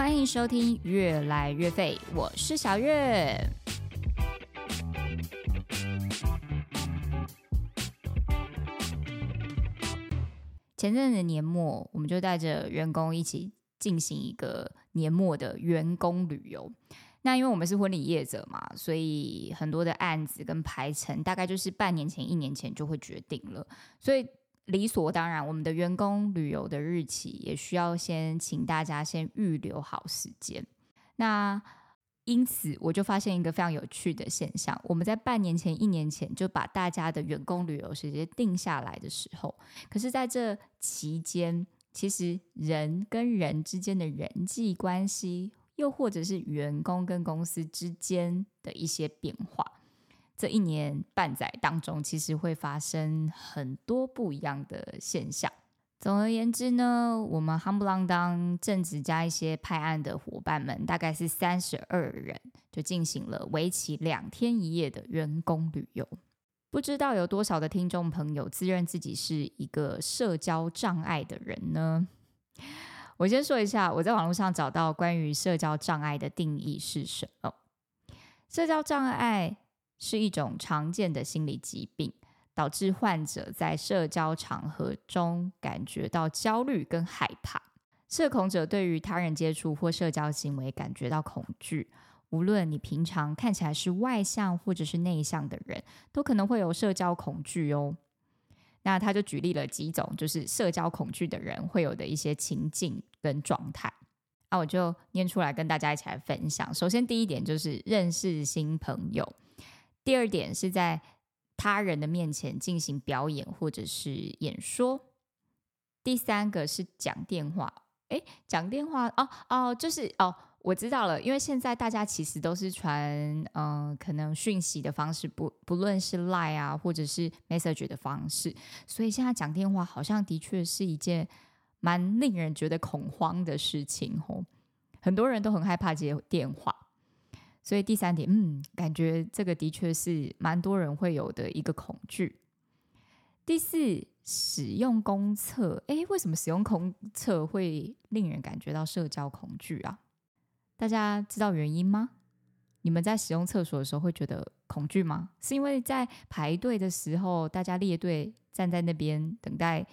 欢迎收听《越来越废》，我是小月。前阵子年末，我们就带着员工一起进行一个年末的员工旅游。那因为我们是婚礼业者嘛，所以很多的案子跟排程大概就是半年前、一年前就会决定了，所以理所当然，我们的员工旅游的日期也需要先请大家先预留好时间。那因此，我就发现一个非常有趣的现象：我们在半年前、一年前就把大家的员工旅游时间定下来的时候，可是在这期间，其实人跟人之间的人际关系。又或者是员工跟公司之间的一些变化，这一年半载当中，其实会发生很多不一样的现象。总而言之呢，我们夯不啷当正职加一些派案的伙伴们，大概是三十二人，就进行了为期两天一夜的员工旅游。不知道有多少的听众朋友自认自己是一个社交障碍的人呢？我先说一下，我在网络上找到关于社交障碍的定义是什么？社交障碍是一种常见的心理疾病，导致患者在社交场合中感觉到焦虑跟害怕。社恐者对于他人接触或社交行为感觉到恐惧。无论你平常看起来是外向或者是内向的人，都可能会有社交恐惧哦。那他就举例了几种，就是社交恐惧的人会有的一些情境跟状态。那我就念出来跟大家一起来分享。首先，第一点就是认识新朋友；第二点是在他人的面前进行表演或者是演说；第三个是讲电话。诶，讲电话哦哦，就是哦。我知道了，因为现在大家其实都是传，嗯，可能讯息的方式，不不论是 lie 啊，或者是 Message 的方式，所以现在讲电话好像的确是一件蛮令人觉得恐慌的事情哦。很多人都很害怕接电话，所以第三点，嗯，感觉这个的确是蛮多人会有的一个恐惧。第四，使用公厕，诶，为什么使用公厕会令人感觉到社交恐惧啊？大家知道原因吗？你们在使用厕所的时候会觉得恐惧吗？是因为在排队的时候，大家列队站在那边等待，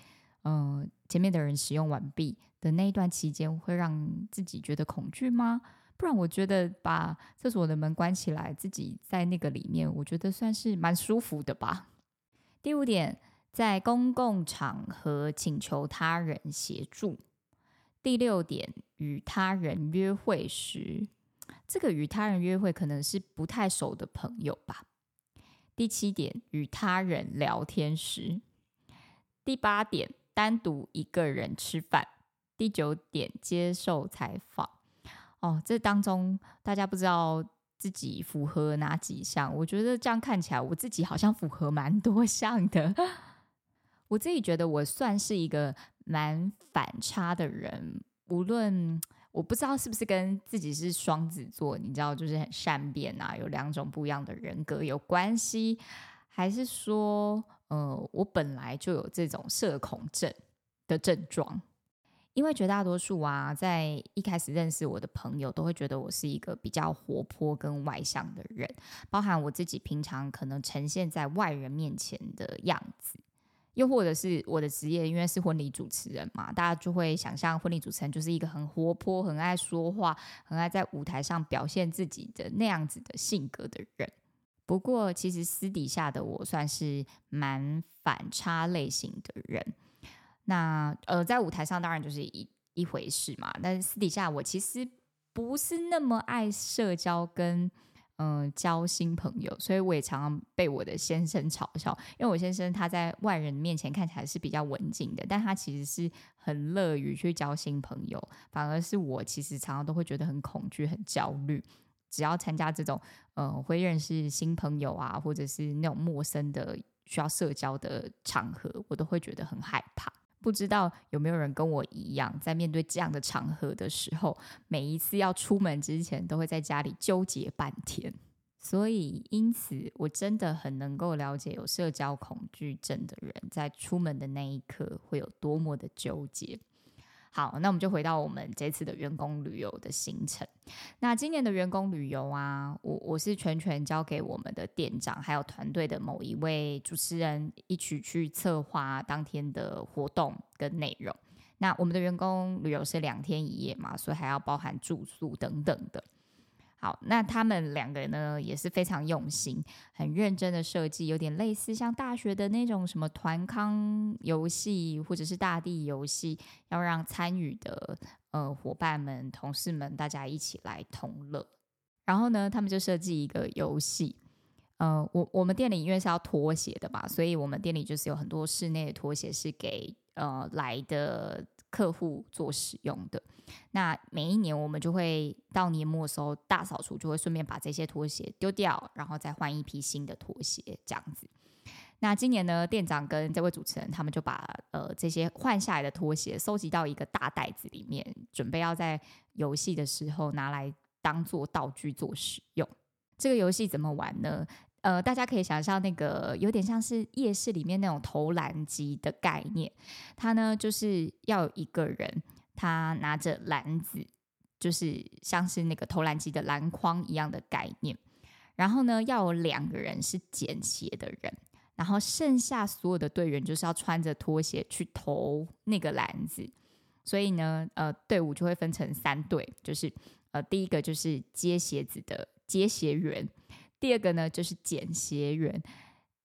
嗯，前面的人使用完毕的那一段期间，会让自己觉得恐惧吗？不然，我觉得把厕所的门关起来，自己在那个里面，我觉得算是蛮舒服的吧。第五点，在公共场合请求他人协助。第六点，与他人约会时，这个与他人约会可能是不太熟的朋友吧。第七点，与他人聊天时。第八点，单独一个人吃饭。第九点，接受采访。哦，这当中大家不知道自己符合哪几项？我觉得这样看起来，我自己好像符合蛮多项的。我自己觉得我算是一个蛮反差的人，无论我不知道是不是跟自己是双子座，你知道，就是很善变啊，有两种不一样的人格有关系，还是说，呃，我本来就有这种社恐症的症状？因为绝大多数啊，在一开始认识我的朋友，都会觉得我是一个比较活泼跟外向的人，包含我自己平常可能呈现在外人面前的样子。又或者是我的职业，因为是婚礼主持人嘛，大家就会想象婚礼主持人就是一个很活泼、很爱说话、很爱在舞台上表现自己的那样子的性格的人。不过，其实私底下的我算是蛮反差类型的人。那呃，在舞台上当然就是一一回事嘛，但是私底下我其实不是那么爱社交跟。嗯，交新朋友，所以我也常常被我的先生嘲笑，因为我先生他在外人面前看起来是比较文静的，但他其实是很乐于去交新朋友，反而是我其实常常都会觉得很恐惧、很焦虑。只要参加这种呃会认识新朋友啊，或者是那种陌生的需要社交的场合，我都会觉得很害怕。不知道有没有人跟我一样，在面对这样的场合的时候，每一次要出门之前，都会在家里纠结半天。所以，因此，我真的很能够了解有社交恐惧症的人在出门的那一刻会有多么的纠结。好，那我们就回到我们这次的员工旅游的行程。那今年的员工旅游啊，我我是全权交给我们的店长还有团队的某一位主持人一起去策划当天的活动跟内容。那我们的员工旅游是两天一夜嘛，所以还要包含住宿等等的。好，那他们两个呢也是非常用心、很认真的设计，有点类似像大学的那种什么团康游戏或者是大地游戏，要让参与的呃伙伴们、同事们大家一起来同乐。然后呢，他们就设计一个游戏，呃，我我们店里因为是要拖鞋的嘛，所以我们店里就是有很多室内的拖鞋是给呃来的。客户做使用的，那每一年我们就会到年末的时候大扫除，就会顺便把这些拖鞋丢掉，然后再换一批新的拖鞋，这样子。那今年呢，店长跟这位主持人他们就把呃这些换下来的拖鞋收集到一个大袋子里面，准备要在游戏的时候拿来当做道具做使用。这个游戏怎么玩呢？呃，大家可以想象那个有点像是夜市里面那种投篮机的概念，它呢就是要有一个人，他拿着篮子，就是像是那个投篮机的篮筐一样的概念，然后呢要有两个人是捡鞋的人，然后剩下所有的队员就是要穿着拖鞋去投那个篮子，所以呢，呃，队伍就会分成三队，就是呃第一个就是接鞋子的接鞋员。第二个呢，就是捡鞋员；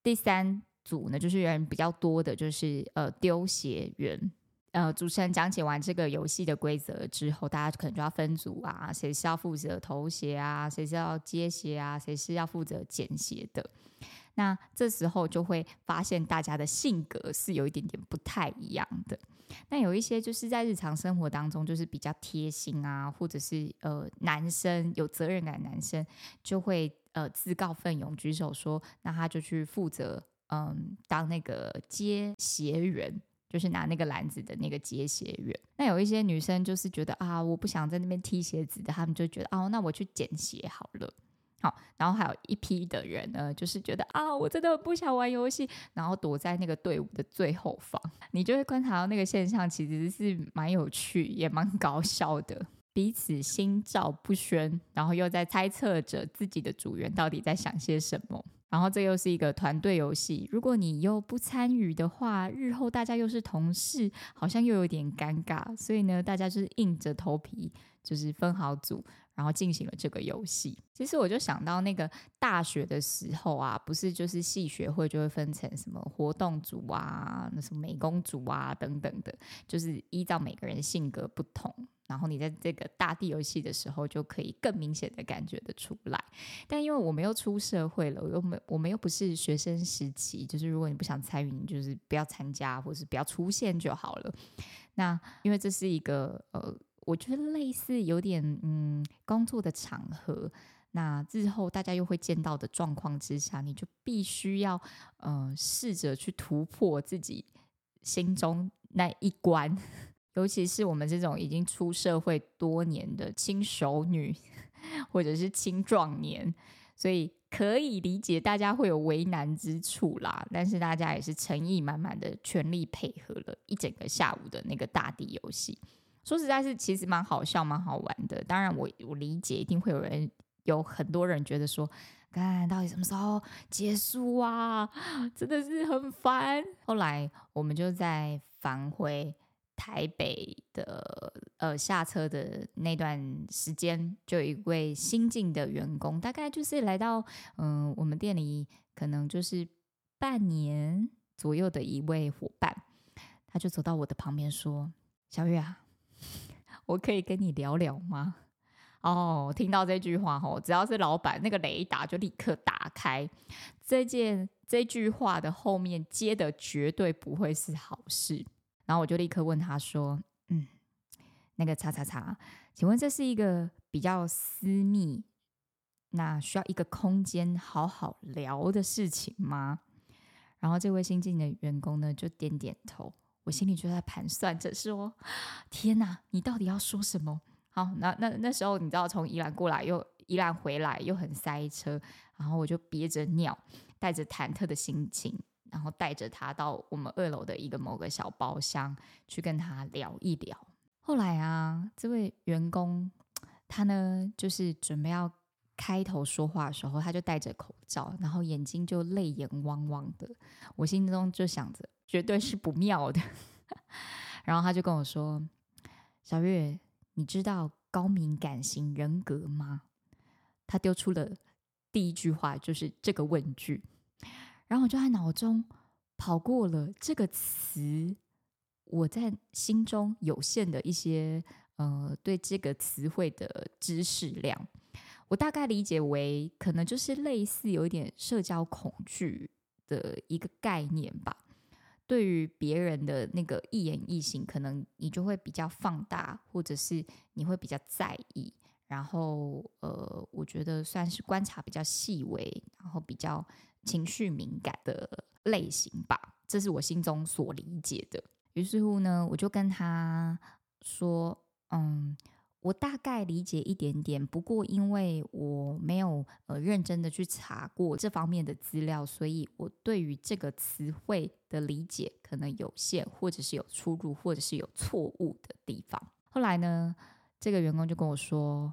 第三组呢，就是人比较多的，就是呃丢鞋员。呃，主持人讲解完这个游戏的规则之后，大家可能就要分组啊，谁是要负责投鞋啊，谁是要接鞋啊，谁是要负责捡鞋的。那这时候就会发现大家的性格是有一点点不太一样的。那有一些就是在日常生活当中就是比较贴心啊，或者是呃男生有责任感，男生就会。呃，自告奋勇举手说，那他就去负责，嗯，当那个接鞋员，就是拿那个篮子的那个接鞋员。那有一些女生就是觉得啊，我不想在那边踢鞋子的，他们就觉得哦，那我去捡鞋好了。好，然后还有一批的人呢，就是觉得啊，我真的不想玩游戏，然后躲在那个队伍的最后方。你就会观察到那个现象，其实是蛮有趣，也蛮搞笑的。彼此心照不宣，然后又在猜测着自己的组员到底在想些什么。然后这又是一个团队游戏，如果你又不参与的话，日后大家又是同事，好像又有点尴尬。所以呢，大家就是硬着头皮，就是分好组，然后进行了这个游戏。其实我就想到那个大学的时候啊，不是就是系学会就会分成什么活动组啊、那什么美工组啊等等的，就是依照每个人性格不同。然后你在这个大地游戏的时候，就可以更明显的感觉得出来。但因为我们又出社会了，我又没我们又不是学生时期，就是如果你不想参与，你就是不要参加，或是不要出现就好了。那因为这是一个呃，我觉得类似有点嗯工作的场合，那日后大家又会见到的状况之下，你就必须要呃试着去突破自己心中那一关。尤其是我们这种已经出社会多年的轻熟女，或者是青壮年，所以可以理解大家会有为难之处啦。但是大家也是诚意满满的，全力配合了一整个下午的那个大地游戏。说实在，是其实蛮好笑、蛮好玩的。当然，我我理解一定会有人有很多人觉得说，看到底什么时候结束啊？真的是很烦。后来我们就在返回。台北的呃下车的那段时间，就有一位新进的员工，大概就是来到嗯我们店里，可能就是半年左右的一位伙伴，他就走到我的旁边说：“小月啊，我可以跟你聊聊吗？”哦，听到这句话吼，只要是老板，那个雷达就立刻打开。这件这句话的后面接的绝对不会是好事。然后我就立刻问他说：“嗯，那个叉叉叉，请问这是一个比较私密，那需要一个空间好好聊的事情吗？”然后这位新进的员工呢就点点头，我心里就在盘算着说：“天哪，你到底要说什么？”好，那那那时候你知道从宜兰过来又宜兰回来又很塞车，然后我就憋着尿，带着忐忑的心情。然后带着他到我们二楼的一个某个小包厢去跟他聊一聊。后来啊，这位员工他呢，就是准备要开头说话的时候，他就戴着口罩，然后眼睛就泪眼汪汪的。我心中就想着，绝对是不妙的。然后他就跟我说：“小月，你知道高敏感型人格吗？”他丢出了第一句话就是这个问句，然后我就在脑中跑过了这个词。我在心中有限的一些呃，对这个词汇的知识量，我大概理解为可能就是类似有一点社交恐惧的一个概念吧。对于别人的那个一言一行，可能你就会比较放大，或者是你会比较在意。然后呃，我觉得算是观察比较细微，然后比较情绪敏感的类型吧。这是我心中所理解的。于是乎呢，我就跟他说：“嗯，我大概理解一点点，不过因为我没有呃认真的去查过这方面的资料，所以我对于这个词汇的理解可能有限，或者是有出入，或者是有错误的地方。”后来呢，这个员工就跟我说：“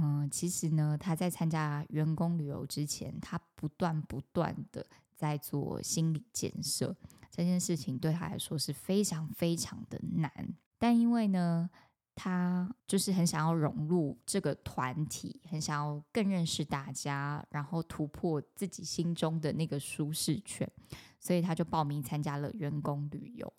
嗯，其实呢，他在参加员工旅游之前，他不断不断的在做心理建设。”这件事情对他来说是非常非常的难，但因为呢，他就是很想要融入这个团体，很想要更认识大家，然后突破自己心中的那个舒适圈，所以他就报名参加了员工旅游。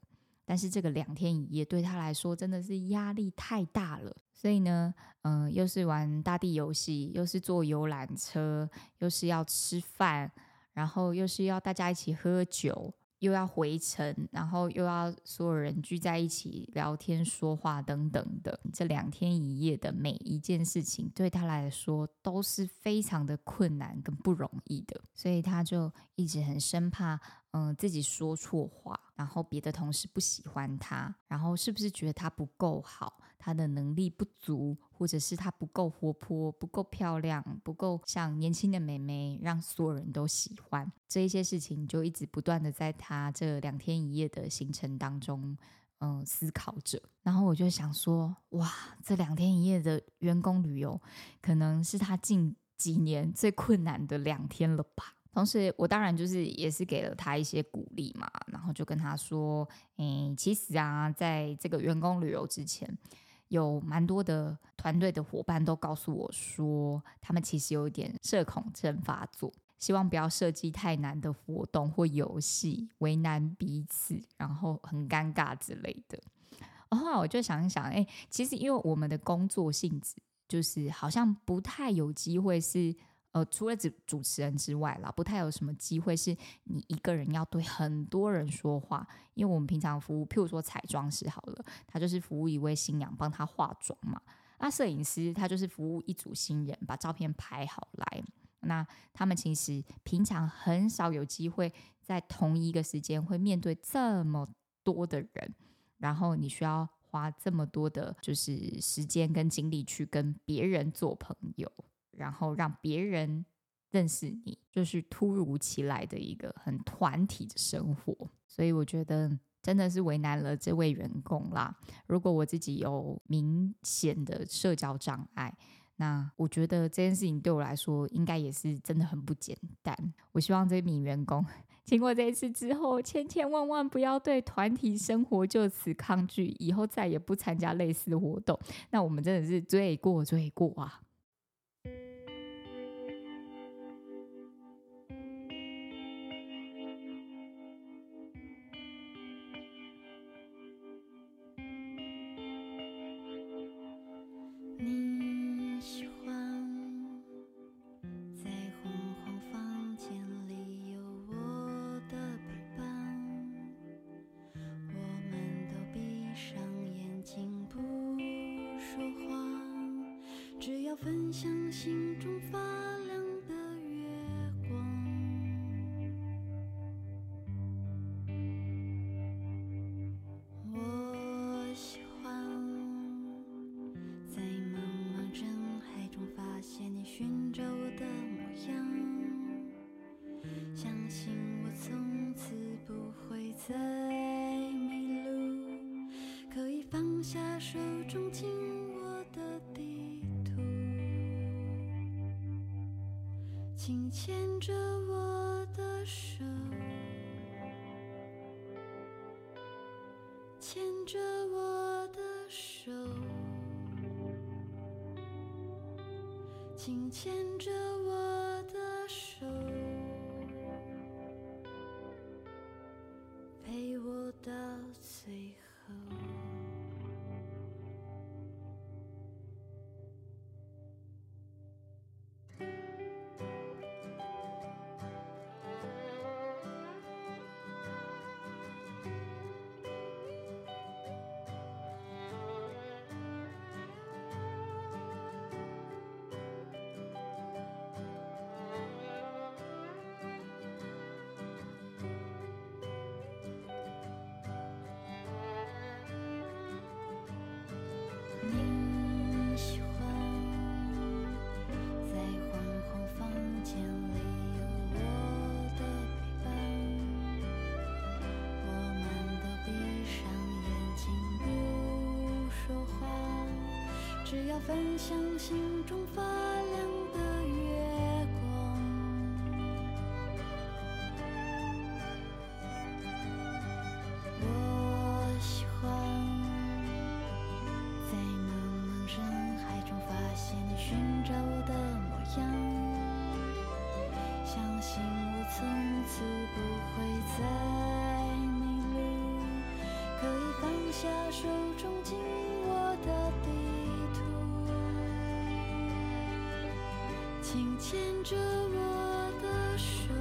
但是这个两天一夜对他来说真的是压力太大了，所以呢，嗯，又是玩大地游戏，又是坐游览车，又是要吃饭，然后又是要大家一起喝酒。又要回程，然后又要所有人聚在一起聊天说话等等的，这两天一夜的每一件事情对他来说都是非常的困难跟不容易的，所以他就一直很生怕，嗯，自己说错话，然后别的同事不喜欢他，然后是不是觉得他不够好？他的能力不足，或者是他不够活泼、不够漂亮、不够像年轻的美眉，让所有人都喜欢。这一些事情就一直不断的在他这两天一夜的行程当中，嗯，思考着。然后我就想说，哇，这两天一夜的员工旅游，可能是他近几年最困难的两天了吧。同时，我当然就是也是给了他一些鼓励嘛，然后就跟他说，诶，其实啊，在这个员工旅游之前。有蛮多的团队的伙伴都告诉我说，他们其实有一点社恐症发作，希望不要设计太难的活动或游戏，为难彼此，然后很尴尬之类的。然后我就想一想，哎，其实因为我们的工作性质，就是好像不太有机会是。呃，除了主主持人之外啦，不太有什么机会是你一个人要对很多人说话。因为我们平常服务，譬如说彩妆师好了，他就是服务一位新娘，帮她化妆嘛。那摄影师他就是服务一组新人，把照片拍好来。那他们其实平常很少有机会在同一个时间会面对这么多的人，然后你需要花这么多的，就是时间跟精力去跟别人做朋友。然后让别人认识你，就是突如其来的一个很团体的生活，所以我觉得真的是为难了这位员工啦。如果我自己有明显的社交障碍，那我觉得这件事情对我来说应该也是真的很不简单。我希望这名员工经过这一次之后，千千万万不要对团体生活就此抗拒，以后再也不参加类似的活动。那我们真的是罪过罪过啊！心中发亮的月光。我喜欢在茫茫人海中发现你寻找我的模样，相信我从此不会再迷路，可以放下。手中请牵着我的手，牵着我的手，请牵着我只要分享心中发请牵着我的手，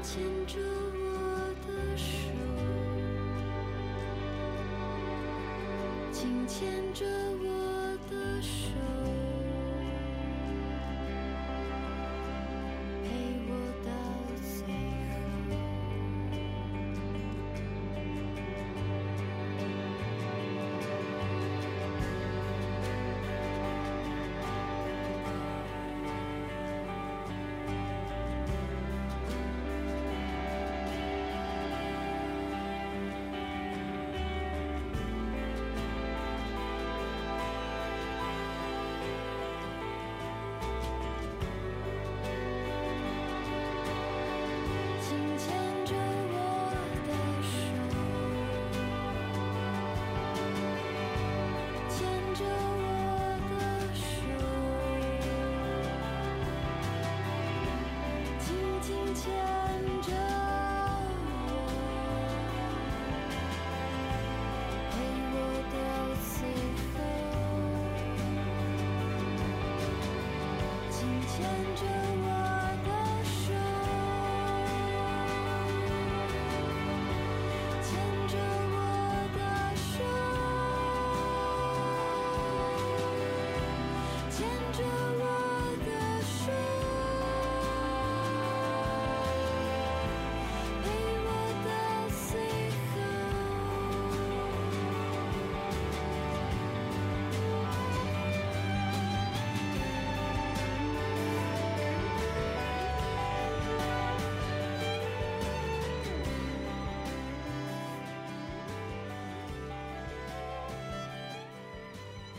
牵着我的手。请牵着我的手，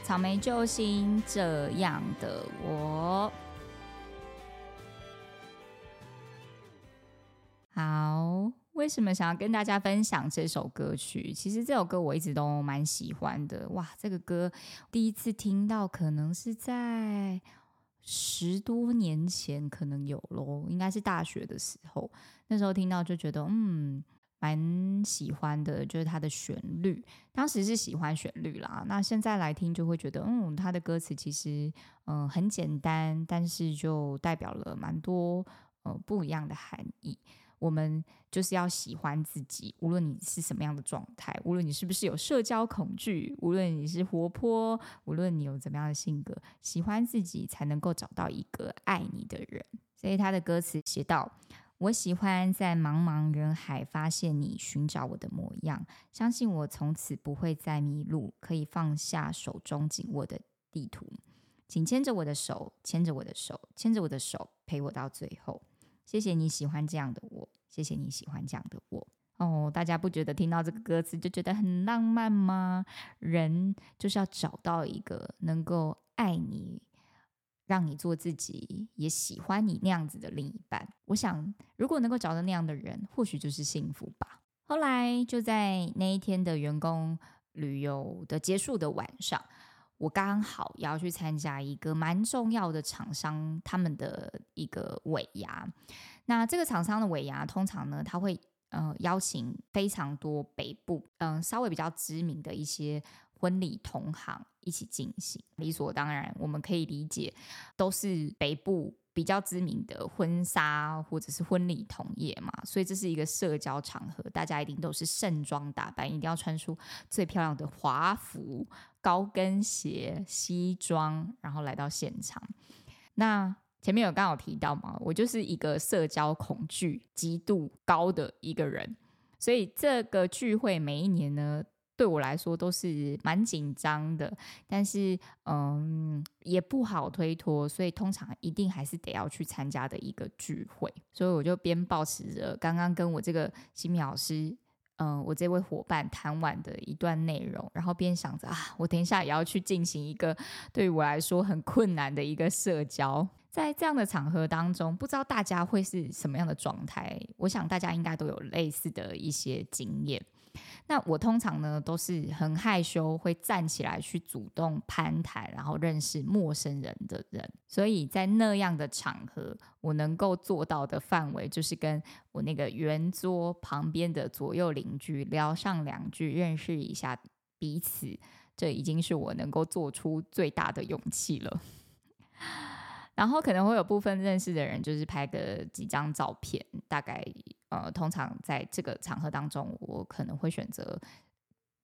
草莓救星这样的我。好，为什么想要跟大家分享这首歌曲？其实这首歌我一直都蛮喜欢的。哇，这个歌第一次听到，可能是在十多年前，可能有咯，应该是大学的时候。那时候听到就觉得，嗯，蛮喜欢的，就是它的旋律。当时是喜欢旋律啦，那现在来听就会觉得，嗯，它的歌词其实，嗯、很简单，但是就代表了蛮多呃不一样的含义。我们就是要喜欢自己，无论你是什么样的状态，无论你是不是有社交恐惧，无论你是活泼，无论你有怎么样的性格，喜欢自己才能够找到一个爱你的人。所以他的歌词写到：“我喜欢在茫茫人海发现你，寻找我的模样，相信我从此不会再迷路，可以放下手中紧握的地图，请牵着我的手，牵着我的手，牵着我的手，陪我到最后。谢谢你喜欢这样的我，谢谢你喜欢这样的我。哦，大家不觉得听到这个歌词就觉得很浪漫吗？人就是要找到一个能够爱你。让你做自己，也喜欢你那样子的另一半。我想，如果能够找到那样的人，或许就是幸福吧。后来就在那一天的员工旅游的结束的晚上，我刚好也要去参加一个蛮重要的厂商他们的一个尾牙。那这个厂商的尾牙，通常呢，他会呃邀请非常多北部嗯稍微比较知名的一些。婚礼同行一起进行，理所当然，我们可以理解，都是北部比较知名的婚纱或者是婚礼同业嘛，所以这是一个社交场合，大家一定都是盛装打扮，一定要穿出最漂亮的华服、高跟鞋、西装，然后来到现场。那前面有刚好提到嘛，我就是一个社交恐惧极度高的一个人，所以这个聚会每一年呢。对我来说都是蛮紧张的，但是嗯也不好推脱，所以通常一定还是得要去参加的一个聚会。所以我就边保持着刚刚跟我这个新米老师，嗯，我这位伙伴谈完的一段内容，然后边想着啊，我等一下也要去进行一个对于我来说很困难的一个社交。在这样的场合当中，不知道大家会是什么样的状态？我想大家应该都有类似的一些经验。那我通常呢都是很害羞，会站起来去主动攀谈，然后认识陌生人的人。所以在那样的场合，我能够做到的范围，就是跟我那个圆桌旁边的左右邻居聊上两句，认识一下彼此。这已经是我能够做出最大的勇气了。然后可能会有部分认识的人，就是拍个几张照片，大概。呃，通常在这个场合当中，我可能会选择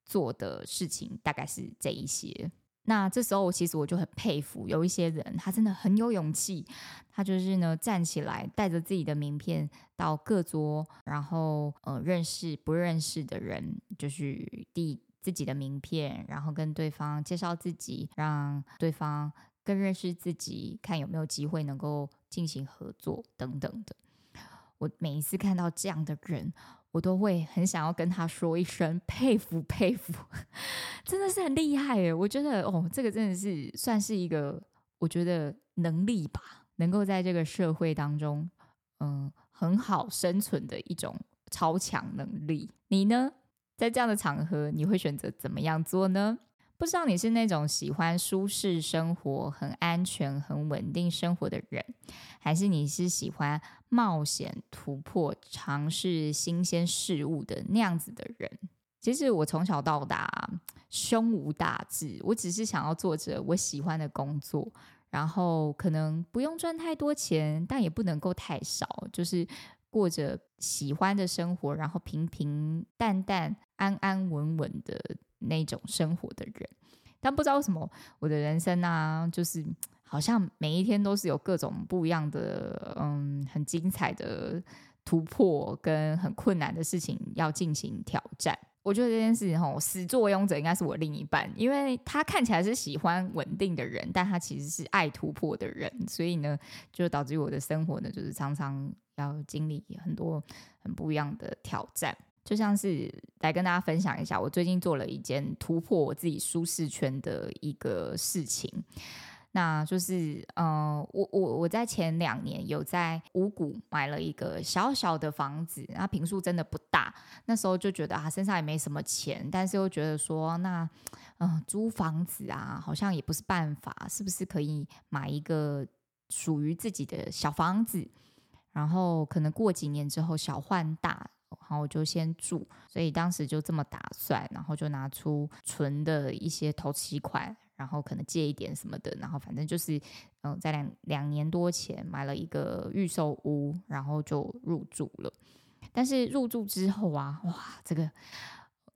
做的事情大概是这一些。那这时候，其实我就很佩服有一些人，他真的很有勇气，他就是呢站起来，带着自己的名片到各桌，然后呃认识不认识的人，就是递自己的名片，然后跟对方介绍自己，让对方更认识自己，看有没有机会能够进行合作等等的。我每一次看到这样的人，我都会很想要跟他说一声佩服佩服，真的是很厉害耶！我觉得哦，这个真的是算是一个我觉得能力吧，能够在这个社会当中，嗯，很好生存的一种超强能力。你呢，在这样的场合，你会选择怎么样做呢？不知道你是那种喜欢舒适生活、很安全、很稳定生活的人，还是你是喜欢冒险、突破、尝试新鲜事物的那样子的人？其实我从小到大胸无大志，我只是想要做着我喜欢的工作，然后可能不用赚太多钱，但也不能够太少，就是过着喜欢的生活，然后平平淡淡、安安稳稳的。那种生活的人，但不知道为什么我的人生啊，就是好像每一天都是有各种不一样的，嗯，很精彩的突破跟很困难的事情要进行挑战。我觉得这件事情吼，始作俑者应该是我另一半，因为他看起来是喜欢稳定的人，但他其实是爱突破的人，所以呢，就导致我的生活呢，就是常常要经历很多很不一样的挑战。就像是来跟大家分享一下，我最近做了一件突破我自己舒适圈的一个事情，那就是，呃，我我我在前两年有在五谷买了一个小小的房子，那平数真的不大，那时候就觉得啊，身上也没什么钱，但是又觉得说，那，嗯，租房子啊，好像也不是办法，是不是可以买一个属于自己的小房子，然后可能过几年之后小换大。然后我就先住，所以当时就这么打算，然后就拿出存的一些头期款，然后可能借一点什么的，然后反正就是，嗯，在两两年多前买了一个预售屋，然后就入住了。但是入住之后啊，哇，这个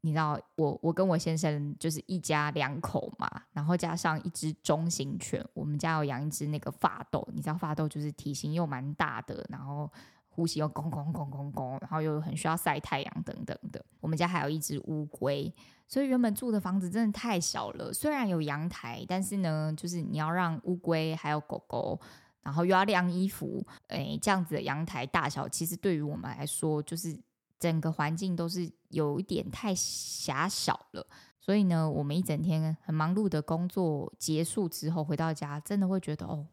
你知道，我我跟我先生就是一家两口嘛，然后加上一只中型犬，我们家有养一只那个发豆，你知道发豆就是体型又蛮大的，然后。呼吸又咣咣咣咣咣，然后又很需要晒太阳等等的。我们家还有一只乌龟，所以原本住的房子真的太小了。虽然有阳台，但是呢，就是你要让乌龟还有狗狗，然后又要晾衣服，哎，这样子的阳台大小，其实对于我们来说就是整个环境都是有一点太狭小了。所以呢，我们一整天很忙碌的工作结束之后回到家，真的会觉得哦，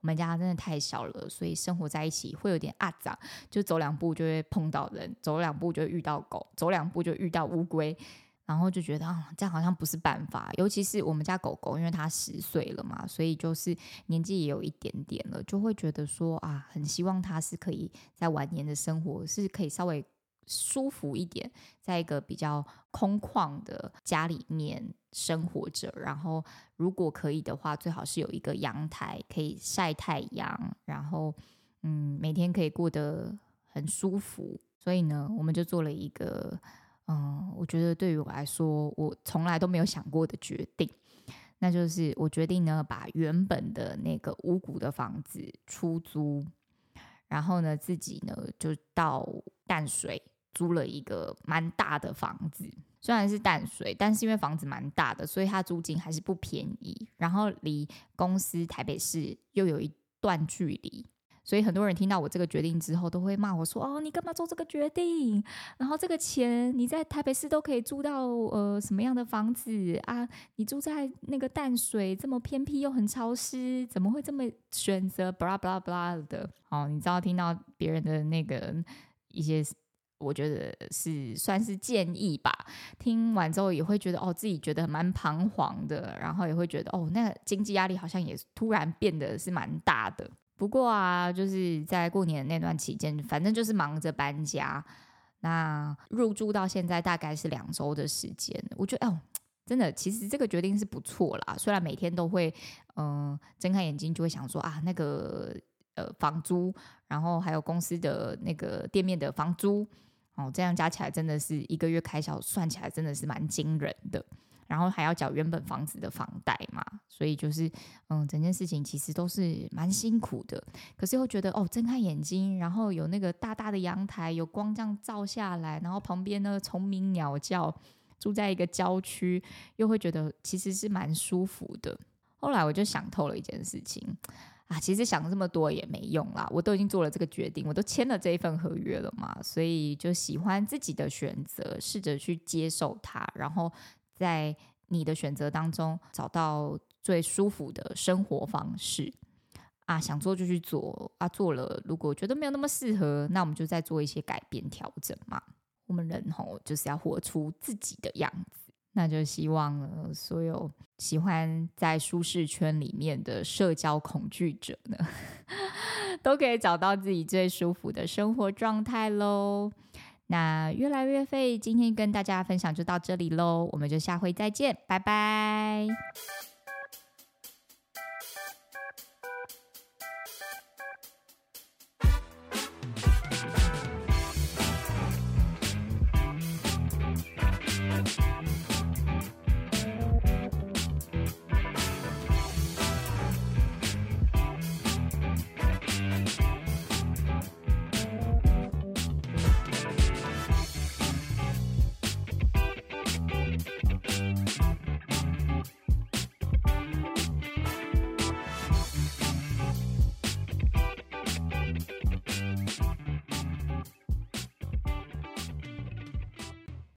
我们家真的太小了，所以生活在一起会有点阿杂，就走两步就会碰到人，走两步就遇到狗，走两步就遇到乌龟，然后就觉得啊，这样好像不是办法。尤其是我们家狗狗，因为它十岁了嘛，所以就是年纪也有一点点了，就会觉得说啊，很希望它是可以在晚年的生活是可以稍微。舒服一点，在一个比较空旷的家里面生活着，然后如果可以的话，最好是有一个阳台可以晒太阳，然后嗯，每天可以过得很舒服。所以呢，我们就做了一个嗯，我觉得对于我来说，我从来都没有想过的决定，那就是我决定呢，把原本的那个五谷的房子出租，然后呢，自己呢就到淡水。租了一个蛮大的房子，虽然是淡水，但是因为房子蛮大的，所以它租金还是不便宜。然后离公司台北市又有一段距离，所以很多人听到我这个决定之后，都会骂我说：“哦，你干嘛做这个决定？然后这个钱你在台北市都可以租到呃什么样的房子啊？你住在那个淡水这么偏僻又很潮湿，怎么会这么选择？巴拉巴拉巴拉的。哦，你知道听到别人的那个一些。我觉得是算是建议吧。听完之后也会觉得哦，自己觉得蛮彷徨的，然后也会觉得哦，那个经济压力好像也突然变得是蛮大的。不过啊，就是在过年那段期间，反正就是忙着搬家。那入住到现在大概是两周的时间，我觉得哦，真的，其实这个决定是不错啦。虽然每天都会嗯睁开眼睛就会想说啊，那个呃房租，然后还有公司的那个店面的房租。哦，这样加起来真的是一个月开销，算起来真的是蛮惊人的。然后还要缴原本房子的房贷嘛，所以就是嗯，整件事情其实都是蛮辛苦的。可是又觉得哦，睁开眼睛，然后有那个大大的阳台，有光这样照下来，然后旁边呢虫鸣鸟叫，住在一个郊区，又会觉得其实是蛮舒服的。后来我就想透了一件事情。啊，其实想这么多也没用啦，我都已经做了这个决定，我都签了这一份合约了嘛，所以就喜欢自己的选择，试着去接受它，然后在你的选择当中找到最舒服的生活方式。啊，想做就去做啊，做了如果觉得没有那么适合，那我们就再做一些改变调整嘛。我们人吼就是要活出自己的样子。那就希望所有喜欢在舒适圈里面的社交恐惧者呢，都可以找到自己最舒服的生活状态喽。那越来越废，今天跟大家分享就到这里喽，我们就下回再见，拜拜。